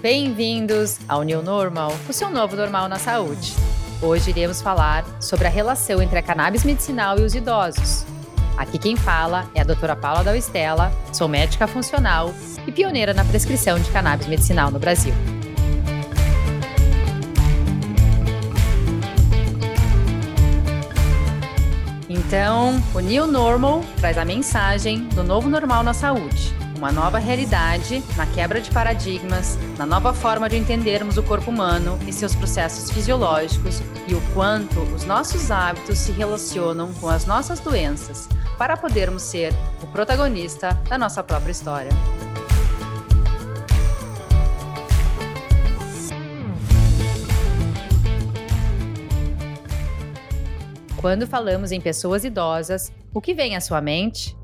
Bem-vindos ao New Normal, o seu novo normal na saúde. Hoje iremos falar sobre a relação entre a cannabis medicinal e os idosos. Aqui quem fala é a doutora Paula Dalstella, sou médica funcional e pioneira na prescrição de cannabis medicinal no Brasil. Então, o New Normal traz a mensagem do novo normal na saúde, uma nova realidade na quebra de paradigmas, na nova forma de entendermos o corpo humano e seus processos fisiológicos e o quanto os nossos hábitos se relacionam com as nossas doenças, para podermos ser o protagonista da nossa própria história. Quando falamos em pessoas idosas, o que vem à sua mente?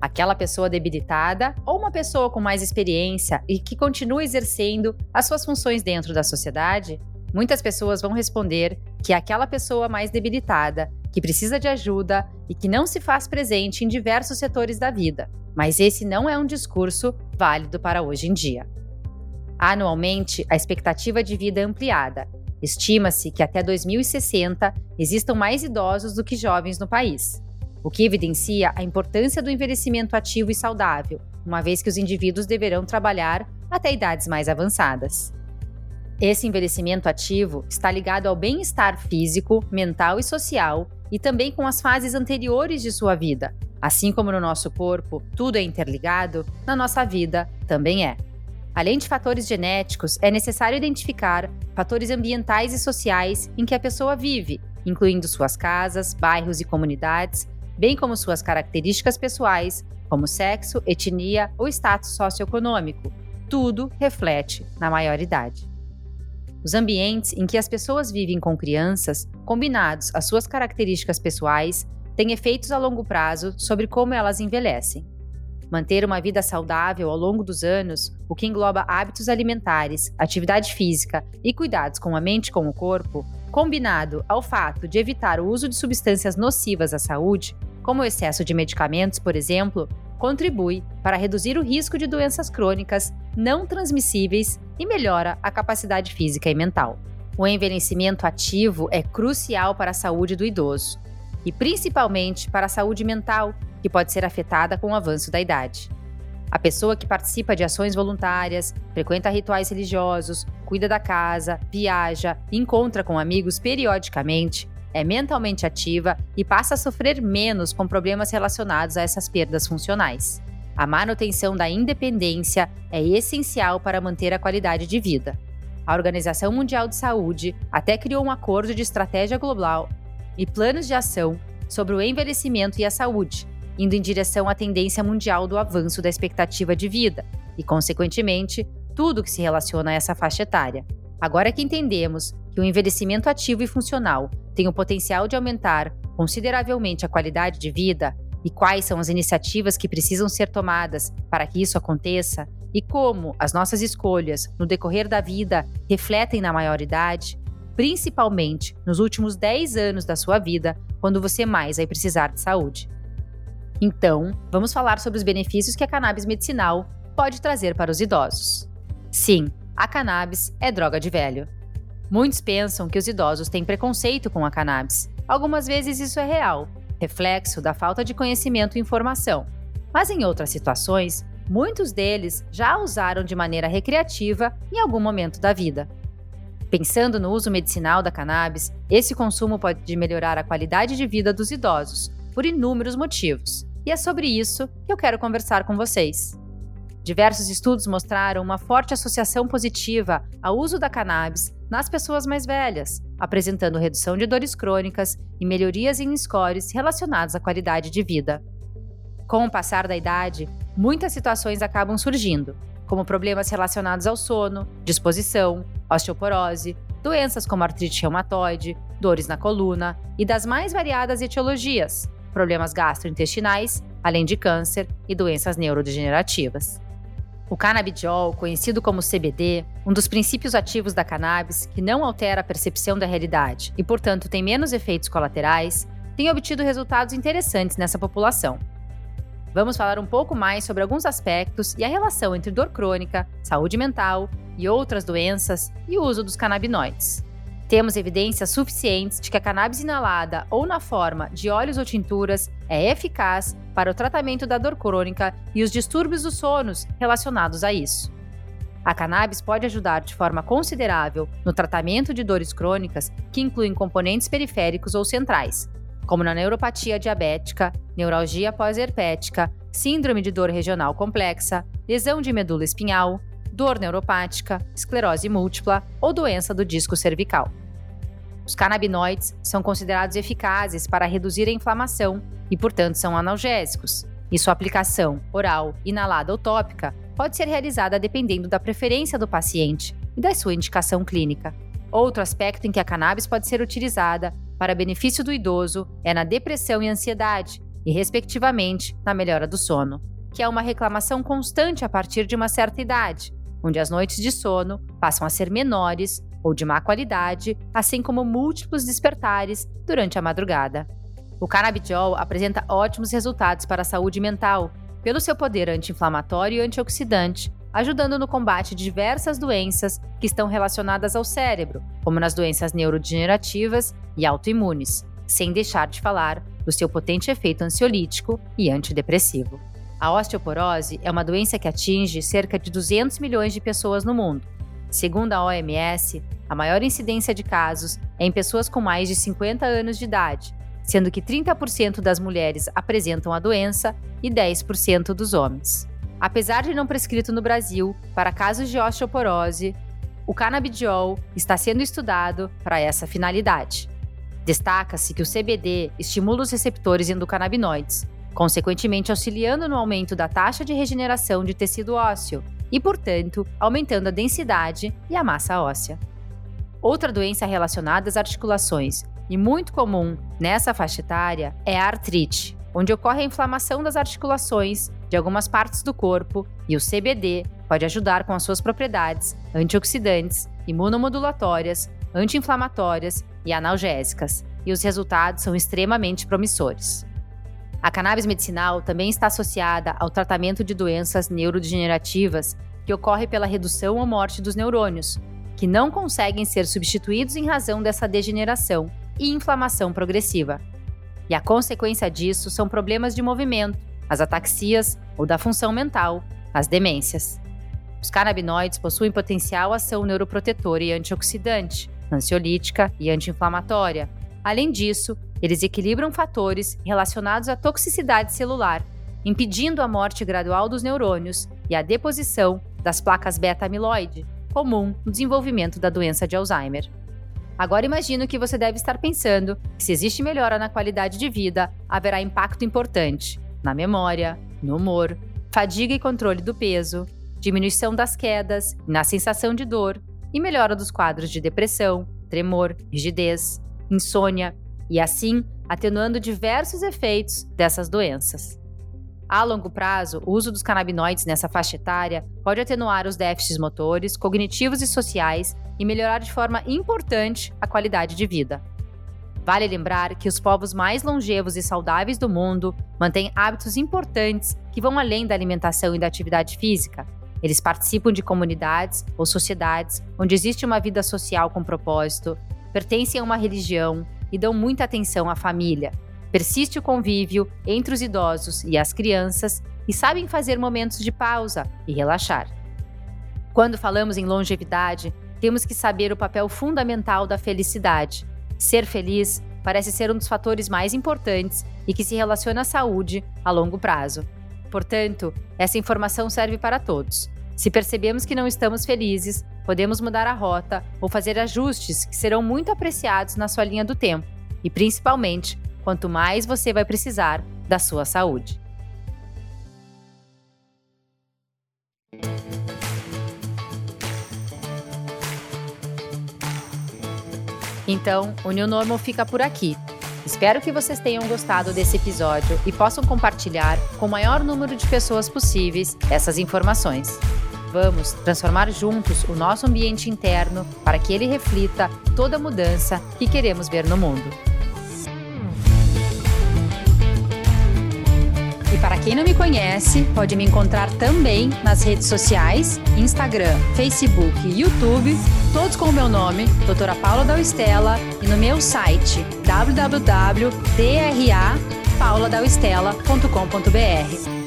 Aquela pessoa debilitada ou uma pessoa com mais experiência e que continua exercendo as suas funções dentro da sociedade? Muitas pessoas vão responder que é aquela pessoa mais debilitada, que precisa de ajuda e que não se faz presente em diversos setores da vida. Mas esse não é um discurso válido para hoje em dia. Anualmente, a expectativa de vida é ampliada Estima-se que até 2060 existam mais idosos do que jovens no país, o que evidencia a importância do envelhecimento ativo e saudável, uma vez que os indivíduos deverão trabalhar até idades mais avançadas. Esse envelhecimento ativo está ligado ao bem-estar físico, mental e social e também com as fases anteriores de sua vida. Assim como no nosso corpo tudo é interligado, na nossa vida também é. Além de fatores genéticos, é necessário identificar fatores ambientais e sociais em que a pessoa vive, incluindo suas casas, bairros e comunidades, bem como suas características pessoais, como sexo, etnia ou status socioeconômico. Tudo reflete na maioridade. Os ambientes em que as pessoas vivem com crianças, combinados às suas características pessoais, têm efeitos a longo prazo sobre como elas envelhecem. Manter uma vida saudável ao longo dos anos, o que engloba hábitos alimentares, atividade física e cuidados com a mente e com o corpo, combinado ao fato de evitar o uso de substâncias nocivas à saúde, como o excesso de medicamentos, por exemplo, contribui para reduzir o risco de doenças crônicas não transmissíveis e melhora a capacidade física e mental. O envelhecimento ativo é crucial para a saúde do idoso e principalmente para a saúde mental, que pode ser afetada com o avanço da idade. A pessoa que participa de ações voluntárias, frequenta rituais religiosos, cuida da casa, viaja, encontra com amigos periodicamente, é mentalmente ativa e passa a sofrer menos com problemas relacionados a essas perdas funcionais. A manutenção da independência é essencial para manter a qualidade de vida. A Organização Mundial de Saúde até criou um acordo de estratégia global e planos de ação sobre o envelhecimento e a saúde, indo em direção à tendência mundial do avanço da expectativa de vida e, consequentemente, tudo que se relaciona a essa faixa etária. Agora que entendemos que o envelhecimento ativo e funcional tem o potencial de aumentar consideravelmente a qualidade de vida e quais são as iniciativas que precisam ser tomadas para que isso aconteça e como as nossas escolhas no decorrer da vida refletem na maioridade, principalmente nos últimos 10 anos da sua vida, quando você mais vai precisar de saúde. Então, vamos falar sobre os benefícios que a cannabis medicinal pode trazer para os idosos. Sim, a cannabis é droga de velho. Muitos pensam que os idosos têm preconceito com a cannabis. Algumas vezes isso é real, reflexo da falta de conhecimento e informação. Mas em outras situações, muitos deles já a usaram de maneira recreativa em algum momento da vida. Pensando no uso medicinal da cannabis, esse consumo pode melhorar a qualidade de vida dos idosos, por inúmeros motivos. E é sobre isso que eu quero conversar com vocês. Diversos estudos mostraram uma forte associação positiva ao uso da cannabis nas pessoas mais velhas, apresentando redução de dores crônicas e melhorias em scores relacionados à qualidade de vida. Com o passar da idade, muitas situações acabam surgindo, como problemas relacionados ao sono, disposição, osteoporose, doenças como artrite reumatoide, dores na coluna e das mais variadas etiologias, problemas gastrointestinais, além de câncer e doenças neurodegenerativas. O canabidiol, conhecido como CBD, um dos princípios ativos da cannabis, que não altera a percepção da realidade e, portanto, tem menos efeitos colaterais, tem obtido resultados interessantes nessa população. Vamos falar um pouco mais sobre alguns aspectos e a relação entre dor crônica, saúde mental e outras doenças e o uso dos canabinoides. Temos evidências suficientes de que a cannabis inalada ou na forma de óleos ou tinturas é eficaz para o tratamento da dor crônica e os distúrbios dos sonos relacionados a isso. A cannabis pode ajudar de forma considerável no tratamento de dores crônicas que incluem componentes periféricos ou centrais, como na neuropatia diabética, neuralgia pós-herpética, síndrome de dor regional complexa, lesão de medula espinhal, dor neuropática, esclerose múltipla ou doença do disco cervical. Os canabinoides são considerados eficazes para reduzir a inflamação e, portanto, são analgésicos. E sua aplicação oral, inalada ou tópica pode ser realizada dependendo da preferência do paciente e da sua indicação clínica. Outro aspecto em que a cannabis pode ser utilizada para benefício do idoso é na depressão e ansiedade, e, respectivamente, na melhora do sono, que é uma reclamação constante a partir de uma certa idade, onde as noites de sono passam a ser menores ou de má qualidade, assim como múltiplos despertares durante a madrugada. O canabidiol apresenta ótimos resultados para a saúde mental, pelo seu poder anti-inflamatório e antioxidante, ajudando no combate de diversas doenças que estão relacionadas ao cérebro, como nas doenças neurodegenerativas e autoimunes, sem deixar de falar do seu potente efeito ansiolítico e antidepressivo. A osteoporose é uma doença que atinge cerca de 200 milhões de pessoas no mundo. Segundo a OMS, a maior incidência de casos é em pessoas com mais de 50 anos de idade, sendo que 30% das mulheres apresentam a doença e 10% dos homens. Apesar de não prescrito no Brasil para casos de osteoporose, o canabidiol está sendo estudado para essa finalidade. Destaca-se que o CBD estimula os receptores endocannabinoides, consequentemente auxiliando no aumento da taxa de regeneração de tecido ósseo e, portanto, aumentando a densidade e a massa óssea. Outra doença relacionada às articulações e muito comum nessa faixa etária é a artrite, onde ocorre a inflamação das articulações de algumas partes do corpo e o CBD pode ajudar com as suas propriedades antioxidantes, imunomodulatórias, anti-inflamatórias e analgésicas, e os resultados são extremamente promissores. A cannabis medicinal também está associada ao tratamento de doenças neurodegenerativas que ocorre pela redução ou morte dos neurônios, que não conseguem ser substituídos em razão dessa degeneração e inflamação progressiva. E a consequência disso são problemas de movimento, as ataxias ou da função mental, as demências. Os canabinoides possuem potencial ação neuroprotetora e antioxidante, ansiolítica e anti-inflamatória. Além disso, eles equilibram fatores relacionados à toxicidade celular, impedindo a morte gradual dos neurônios e a deposição das placas beta-amiloide, comum no desenvolvimento da doença de Alzheimer. Agora imagino que você deve estar pensando que se existe melhora na qualidade de vida, haverá impacto importante na memória, no humor, fadiga e controle do peso, diminuição das quedas, na sensação de dor e melhora dos quadros de depressão, tremor, rigidez, insônia e assim atenuando diversos efeitos dessas doenças. A longo prazo, o uso dos canabinoides nessa faixa etária pode atenuar os déficits motores, cognitivos e sociais e melhorar de forma importante a qualidade de vida. Vale lembrar que os povos mais longevos e saudáveis do mundo mantêm hábitos importantes que vão além da alimentação e da atividade física. Eles participam de comunidades ou sociedades onde existe uma vida social com propósito, pertencem a uma religião, e dão muita atenção à família. Persiste o convívio entre os idosos e as crianças e sabem fazer momentos de pausa e relaxar. Quando falamos em longevidade, temos que saber o papel fundamental da felicidade. Ser feliz parece ser um dos fatores mais importantes e que se relaciona à saúde a longo prazo. Portanto, essa informação serve para todos. Se percebemos que não estamos felizes, podemos mudar a rota ou fazer ajustes que serão muito apreciados na sua linha do tempo e, principalmente, quanto mais você vai precisar da sua saúde. Então, o New Normal fica por aqui. Espero que vocês tenham gostado desse episódio e possam compartilhar com o maior número de pessoas possíveis essas informações. Vamos transformar juntos o nosso ambiente interno para que ele reflita toda a mudança que queremos ver no mundo. para quem não me conhece, pode me encontrar também nas redes sociais, Instagram, Facebook e YouTube, todos com o meu nome, Doutora Paula Dalstella, e no meu site www.drapauladalstella.com.br.